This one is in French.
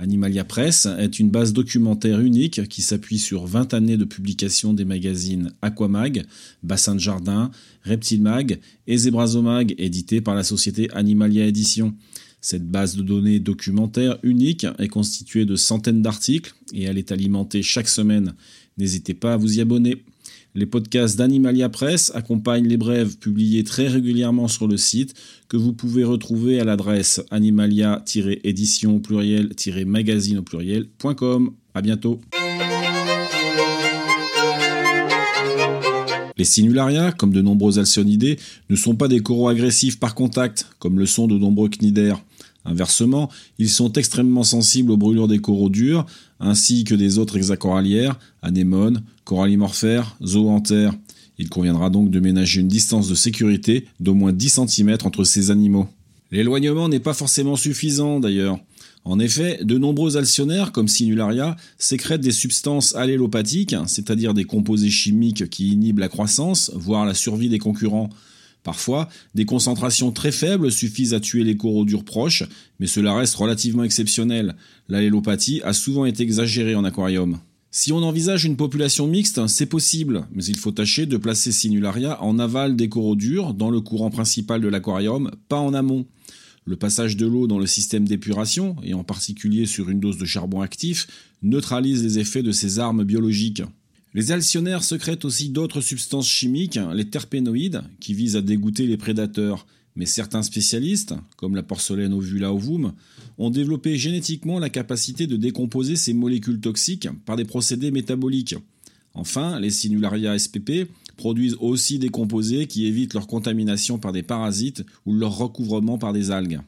Animalia Press est une base documentaire unique qui s'appuie sur 20 années de publication des magazines Aquamag, Bassin de Jardin, Reptile Mag et Zebrazomag, édité par la société Animalia Édition. Cette base de données documentaire unique est constituée de centaines d'articles et elle est alimentée chaque semaine. N'hésitez pas à vous y abonner. Les podcasts d'Animalia Press accompagnent les brèves publiées très régulièrement sur le site que vous pouvez retrouver à l'adresse animalia-édition au pluriel-magazine au pluriel.com. À bientôt. Les sinularia, comme de nombreux alcyonidés, ne sont pas des coraux agressifs par contact, comme le sont de nombreux cnidaires. Inversement, ils sont extrêmement sensibles aux brûlures des coraux durs, ainsi que des autres hexacorallières, anémones, corallimorphères, zoanthères. Il conviendra donc de ménager une distance de sécurité d'au moins 10 cm entre ces animaux. L'éloignement n'est pas forcément suffisant d'ailleurs. En effet, de nombreux alcyonnaires, comme Sinularia, sécrètent des substances allélopathiques, c'est-à-dire des composés chimiques qui inhibent la croissance, voire la survie des concurrents. Parfois, des concentrations très faibles suffisent à tuer les coraux durs proches, mais cela reste relativement exceptionnel. L'allélopathie a souvent été exagérée en aquarium. Si on envisage une population mixte, c'est possible, mais il faut tâcher de placer Sinularia en aval des coraux durs, dans le courant principal de l'aquarium, pas en amont. Le passage de l'eau dans le système d'épuration, et en particulier sur une dose de charbon actif, neutralise les effets de ces armes biologiques. Les alcyonnaires secrètent aussi d'autres substances chimiques, les terpénoïdes, qui visent à dégoûter les prédateurs. Mais certains spécialistes, comme la porcelaine ovula ovum, ont développé génétiquement la capacité de décomposer ces molécules toxiques par des procédés métaboliques. Enfin, les Sinularia spp produisent aussi des composés qui évitent leur contamination par des parasites ou leur recouvrement par des algues.